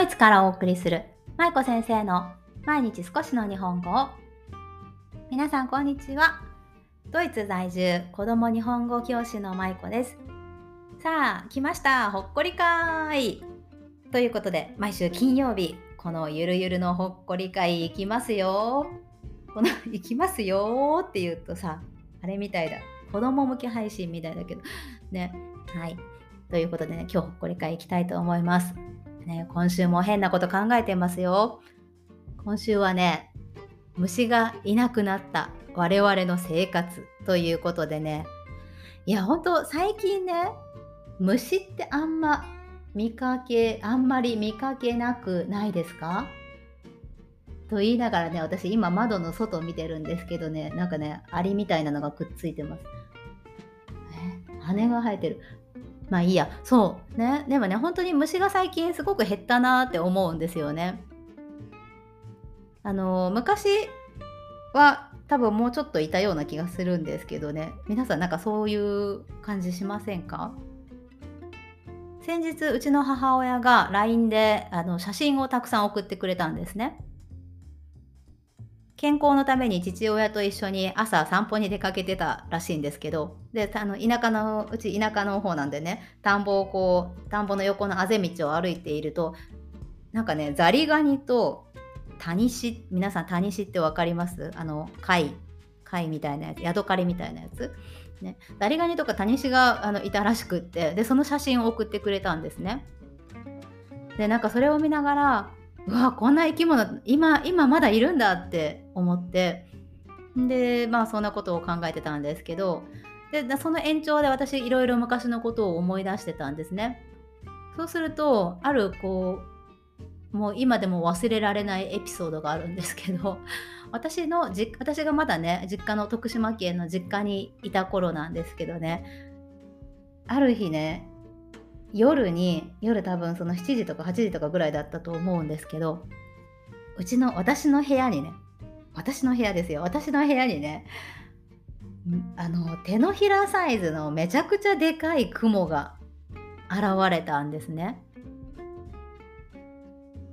ドイツからお送りする舞子先生の毎日少しの日本語を。皆さんこんにちは。ドイツ在住子供日本語教師の舞子です。さあ来ました。ほっこり会。ということで毎週金曜日このゆるゆるのほっこり会行きますよ。この行きますよ。って言うとさあれみたいだ。子供向け配信みたいだけど。ね。はい。ということでね今日ほっこり会行きたいと思います。ね、今週も変なこと考えてますよ。今週はね、虫がいなくなった我々の生活ということでね、いや、ほんと最近ね、虫ってあんま見かけ、あんまり見かけなくないですか？と言いながらね、私今窓の外を見てるんですけどね、なんかね、アリみたいなのがくっついてます。羽が生えてる。まあいいや。そうね。でもね本当に虫が最近すごく減ったなって思うんですよね。あの昔は多分もうちょっといたような気がするんですけどね。皆さんなんかそういう感じしませんか？先日うちの母親が LINE であの写真をたくさん送ってくれたんですね。健康のために父親と一緒に朝散歩に出かけてたらしいんですけどであの田舎のうち田舎の方なんでね田んぼをこう田んぼの横のあぜ道を歩いているとなんかねザリガニとタニシ皆さんタニシって分かります？あの貝貝みたいなやつヤドカリみたいなやつ？ね、ザリガニとかタニシがあのいたらしくってでその写真を送ってくれたんですね。でなんかそれを見ながらうわこんな生き物今今まだいるんだって思って。でまあそんなことを考えてたんですけど。でその延長で私いろいろ昔のことを思い出してたんですね。そうするとあるこうもう今でも忘れられないエピソードがあるんですけど。私のじ私がまだね実家の徳島県の実家にいた頃なんですけどね。ある日ね夜に夜多分その7時とか8時とかぐらいだったと思うんですけどうちの私の部屋にね私の部屋ですよ私の部屋にねあの手のひらサイズのめちゃくちゃでかい雲が現れたんですね。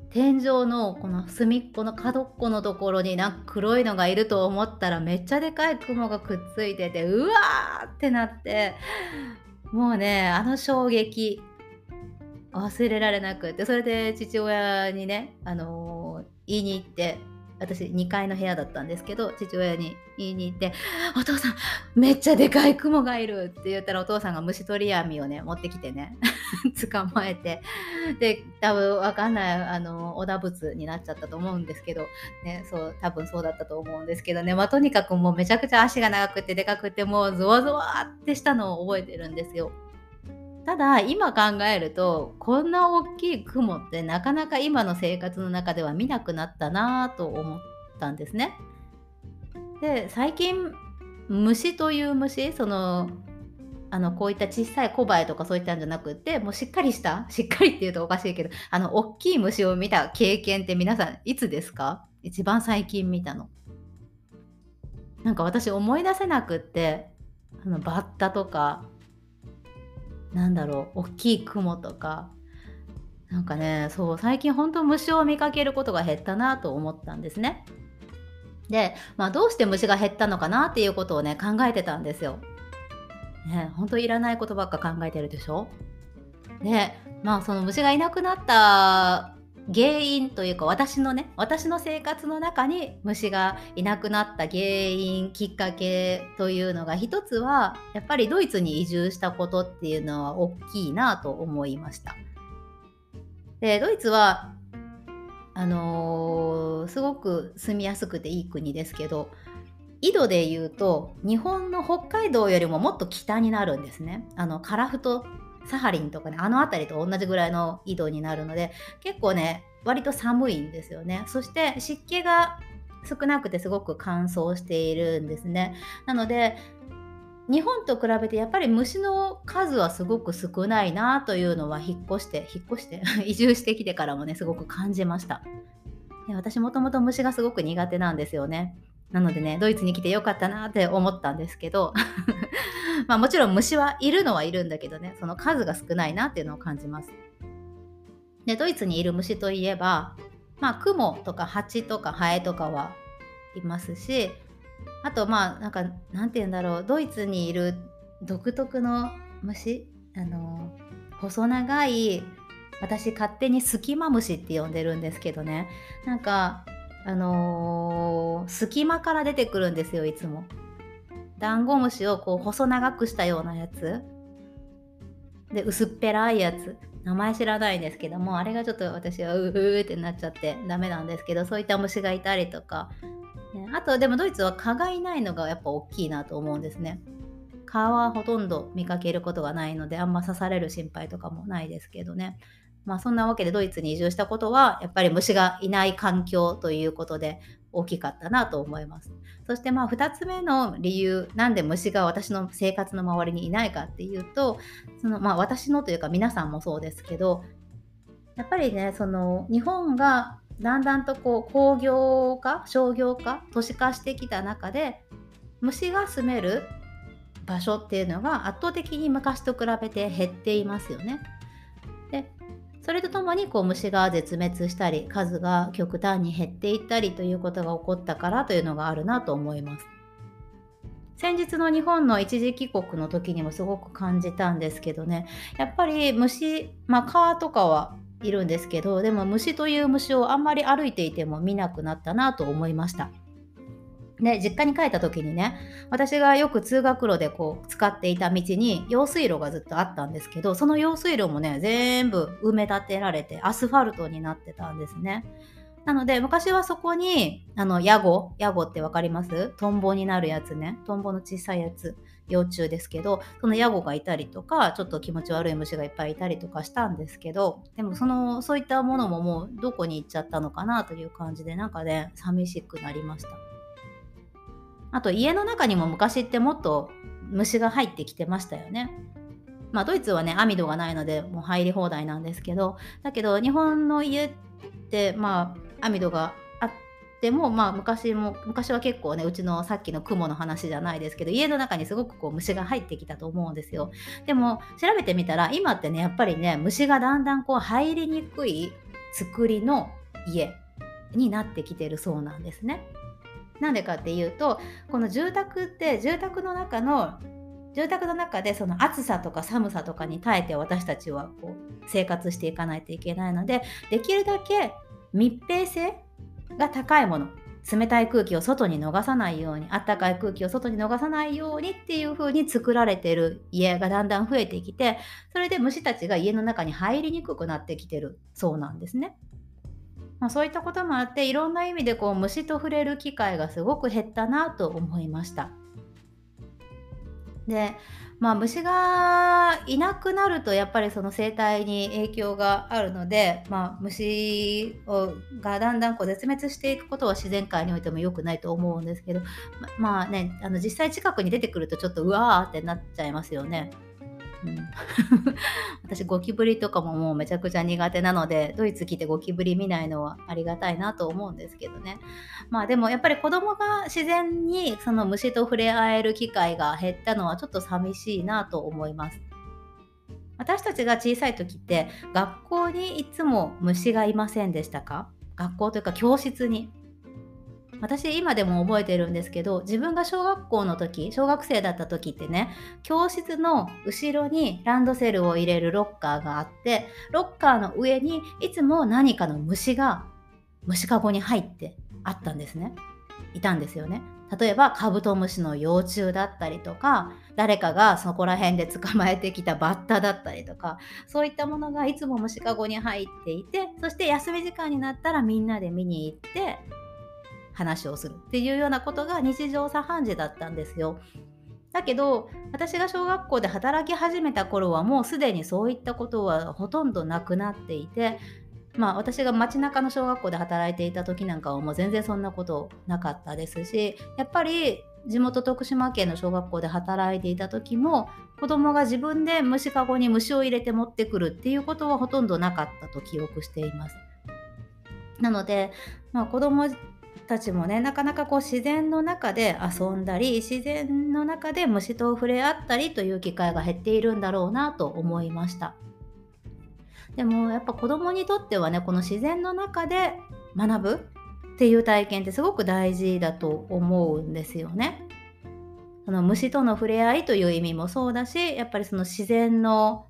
天井のこの隅っこの角っこのところになんか黒いのがいると思ったらめっちゃでかい雲がくっついててうわーってなってもうねあの衝撃忘れられなくてそれで父親にね、あのー、言いに行って私2階の部屋だったんですけど父親に言いに行って「お父さんめっちゃでかい雲がいる」って言ったらお父さんが虫取り網をね持ってきてね 捕まえてで多分わかんないあの織田仏になっちゃったと思うんですけど、ね、そう多分そうだったと思うんですけどね、まあ、とにかくもうめちゃくちゃ足が長くてでかくてもうゾワゾワってしたのを覚えてるんですよ。ただ今考えるとこんな大きい雲ってなかなか今の生活の中では見なくなったなと思ったんですね。で最近虫という虫そのあのこういった小さい小バエとかそういったんじゃなくてもうしっかりしたしっかりっていうとおかしいけどあの大きい虫を見た経験って皆さんいつですか？一番最近見たの。なんか私思い出せなくってあのバッタとかなんだろう大きい雲とかなんかねそう最近本当虫を見かけることが減ったなと思ったんですね。で、まあ、どうして虫が減ったのかなっていうことをね考えてたんですよ。ね本当いらないことばっか考えてるでしょ？でまあその虫がいなくなった原因というか私のね私の生活の中に虫がいなくなった原因きっかけというのが一つはやっぱりドイツに移住したことっていうのは大きいなと思いました。でドイツはあのー、すごく住みやすくていい国ですけど緯度で言うと日本の北海道よりももっと北になるんですね。あのカラフトサハリンとかねあの辺りと同じぐらいの緯度になるので結構ね割と寒いんですよね。そして湿気が少なくてすごく乾燥しているんですね。なので日本と比べてやっぱり虫の数はすごく少ないなというのは引っ越して引っ越して 移住してきてからもねすごく感じました。私もともと虫がすごく苦手なんですよね。なのでねドイツに来てよかったなって思ったんですけど。まあもちろん虫はいるのはいるんだけどね。その数が少ないなっていうのを感じます。でドイツにいる虫といえばまあクモとかハチとかハエとかはいますしあとまあなんかなんて言うんだろう。ドイツにいる独特の虫あの細長い私勝手に隙間虫って呼んでるんですけどね。なんかあのー、隙間から出てくるんですよいつも。ダンゴムシをこう細長くしたようなやつ。で薄っぺらいやつ。名前知らないんですけどもあれがちょっと私はうーってなっちゃってダメなんですけどそういった虫がいたりとか、ね、あとでもドイツは蚊がいないのがやっぱ大きいなと思うんですね。蚊はほとんど見かけることがないのであんま刺される心配とかもないですけどね。まあそんなわけでドイツに移住したことはやっぱり虫がいない環境ということで大きかったなと思います。そしてまあ2つ目の理由なんで虫が私の生活の周りにいないかっていうとそのまあ私のというか皆さんもそうですけどやっぱりねその日本がだんだんとこう工業化商業化都市化してきた中で虫が住める場所っていうのが圧倒的に昔と比べて減っていますよね。それとともにこう虫が絶滅したり数が極端に減っていったりということが起こったからというのがあるなと思います。先日の日本の一時帰国の時にもすごく感じたんですけどねやっぱり虫まあ蚊とかはいるんですけどでも虫という虫をあんまり歩いていても見なくなったなと思いました。で実家に帰った時にね私がよく通学路でこう使っていた道に用水路がずっとあったんですけどその用水路もね全部埋め立てられてアスファルトになってたんですね。なので昔はそこにあのヤゴヤゴって分かります？トンボになるやつねトンボの小さいやつ幼虫ですけどそのヤゴがいたりとかちょっと気持ち悪い虫がいっぱいいたりとかしたんですけどでもそのそういったものももうどこに行っちゃったのかなという感じでなんかね寂しくなりました。あと家の中にも昔ってもっと虫が入ってきてましたよね。まあドイツはね網戸がないのでもう入り放題なんですけどだけど日本の家ってまあ網戸があってもまあ昔も昔は結構ねうちのさっきの雲の話じゃないですけど家の中にすごくこう虫が入ってきたと思うんですよ。でも調べてみたら今ってねやっぱりね虫がだんだんこう入りにくい作りの家になってきてるそうなんですね。なんでかっていうとこの住宅って住宅の中の住宅の中でその暑さとか寒さとかに耐えて私たちはこう生活していかないといけないのでできるだけ密閉性が高いもの冷たい空気を外に逃さないようにあったかい空気を外に逃さないようにっていう風に作られてる家がだんだん増えてきてそれで虫たちが家の中に入りにくくなってきてるそうなんですね。まあ、そういったこともあっていろんな意味でこう虫と触れる機会がすごく減ったなと思いました。でまあ虫がいなくなるとやっぱりその生態に影響があるので、まあ、虫をがだんだんこう絶滅していくことは自然界においても良くないと思うんですけどままあねあの実際近くに出てくるとちょっとうわーってなっちゃいますよね。うん、私ゴキブリとかももうめちゃくちゃ苦手なのでドイツ来てゴキブリ見ないのはありがたいなと思うんですけどね。まあでもやっぱり子供が自然にその虫と触れ合える機会が減ったのはちょっと寂しいなと思います。私たちが小さい時って学校にいつも虫がいませんでしたか？学校というか教室に。私今でも覚えてるんですけど自分が小学校の時小学生だった時ってね教室の後ろにランドセルを入れるロッカーがあってロッカーの上にいつも何かの虫が虫かごに入ってあったんですね。いたんですよね。例えばカブトムシの幼虫だったりとか誰かがそこら辺で捕まえてきたバッタだったりとかそういったものがいつも虫かごに入っていてそして休み時間になったらみんなで見に行って話をするっていうようなことが日常茶飯事だったんですよ。だけど私が小学校で働き始めた頃はもうすでにそういったことはほとんどなくなっていてまあ私が街中の小学校で働いていた時なんかはもう全然そんなことなかったですしやっぱり地元徳島県の小学校で働いていた時も子供が自分で虫かごに虫を入れて持ってくるっていうことはほとんどなかったと記憶しています。なので、まあ、子供たちもねなかなかこう自然の中で遊んだり自然の中で虫と触れ合ったりという機会が減っているんだろうなと思いましたでもやっぱ子供にとってはねこの自然の中で学ぶっていう体験ってすごく大事だと思うんですよね。その虫との触れ合いという意味もそうだしやっぱりその自然の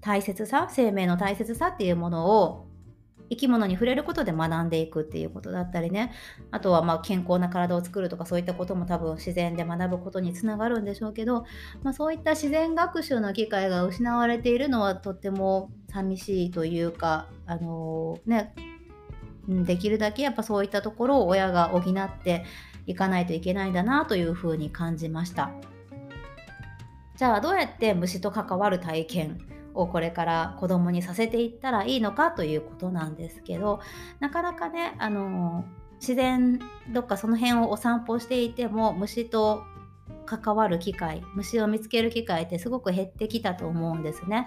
大切さ生命の大切さっていうものを生き物に触れることで学んでいくっていうことだったりねあとはま健康な体を作るとかそういったことも多分自然で学ぶことにつながるんでしょうけど、まあ、そういった自然学習の機会が失われているのはとっても寂しいというかあのー、ねできるだけやっぱそういったところを親が補っていかないといけないんだなというふうに感じました。じゃあどうやって虫と関わる体験をこれから子供にさせていったらいいのかということなんですけどなかなかねあの自然どっかその辺をお散歩していても虫と関わる機会虫を見つける機会ってすごく減ってきたと思うんですね。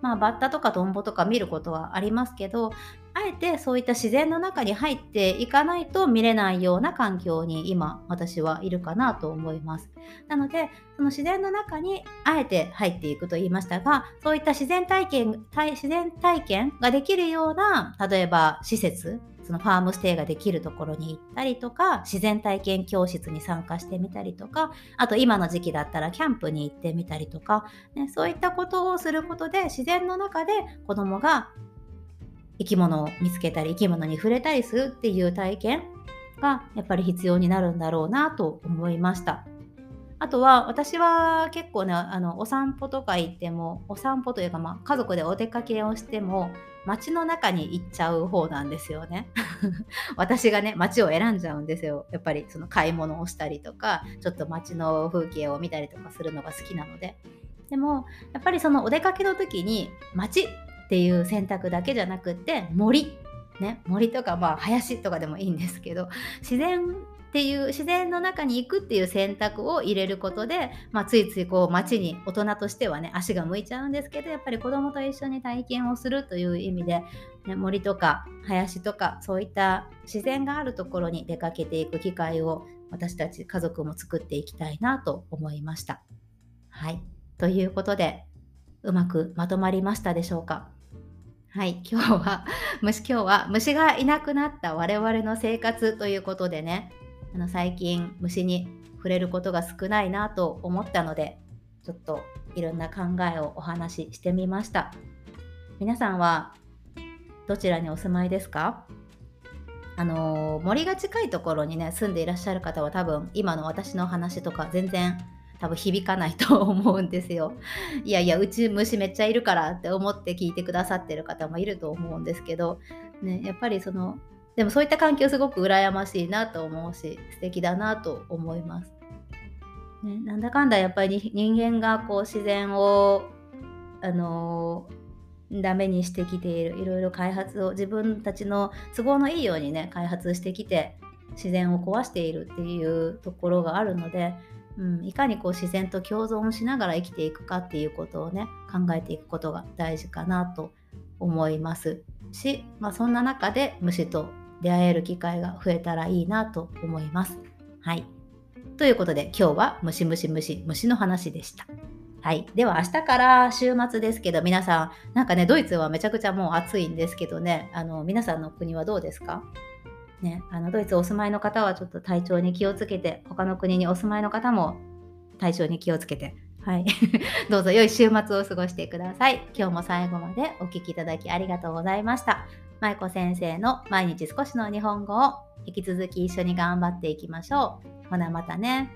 まあ、バッタとかトンボとか見ることはありますけどあえてそういった自然の中に入っていかないと見れないような環境に今私はいるかなと思います。なのでその自然の中にあえて入っていくと言いましたがそういった自然体験自然体験ができるような例えば施設そのファームステイができるところに行ったりとか自然体験教室に参加してみたりとかあと今の時期だったらキャンプに行ってみたりとか、ね、そういったことをすることで自然の中で子供が生き物を見つけたり生き物に触れたりするっていう体験がやっぱり必要になるんだろうなと思いました。あとは私は結構ねあのお散歩とか行ってもお散歩というか、まあ、家族でお出かけをしても街の中に行っちゃう方なんですよね。私がね街を選んじゃうんですよ。やっぱりその買い物をしたりとかちょっと街の風景を見たりとかするのが好きなので。でもやっぱりそのお出かけの時に街っていう選択だけじゃなくって森。ね、森とかまあ林とかでもいいんですけど自然っていう自然の中に行くっていう選択を入れることで、まあ、ついついこう街に大人としてはね足が向いちゃうんですけどやっぱり子どもと一緒に体験をするという意味で、ね、森とか林とかそういった自然があるところに出かけていく機会を私たち家族も作っていきたいなと思いました。はい。ということでうまくまとまりましたでしょうか？はい、今日は 虫今日は虫がいなくなった我々の生活ということでね。あの最近虫に触れることが少ないなと思ったのでちょっといろんな考えをお話ししてみました。皆さんはどちらにお住まいですか？あの森が近いところにね住んでいらっしゃる方は多分今の私の話とか全然多分響かないと思うんですよ。いやいやうち虫めっちゃいるからって思って聞いてくださってる方もいると思うんですけど、ね、やっぱりそのでもそういった環境すごく羨ましいなと思うし素敵だなと思います。ね、なんだかんだやっぱり人間がこう自然をあのー、ダメにしてきているいろいろ開発を自分たちの都合のいいようにね開発してきて自然を壊しているっていうところがあるので、うん、いかにこう自然と共存しながら生きていくかっていうことをね考えていくことが大事かなと思いますし、まあ、そんな中で虫と出会える機会が増えたらいいなと思います。はい。ということで今日はムシムシムシ虫の話でした。はい。では明日から週末ですけど皆さんなんかねドイツはめちゃくちゃもう暑いんですけどねあの皆さんの国はどうですか？ね、あのドイツお住まいの方はちょっと体調に気をつけて他の国にお住まいの方も体調に気をつけてはい。どうぞ良い週末を過ごしてください。今日も最後までお聴きいただきありがとうございました。舞子先生の毎日少しの日本語を引き続き一緒に頑張っていきましょう。ほなまたね。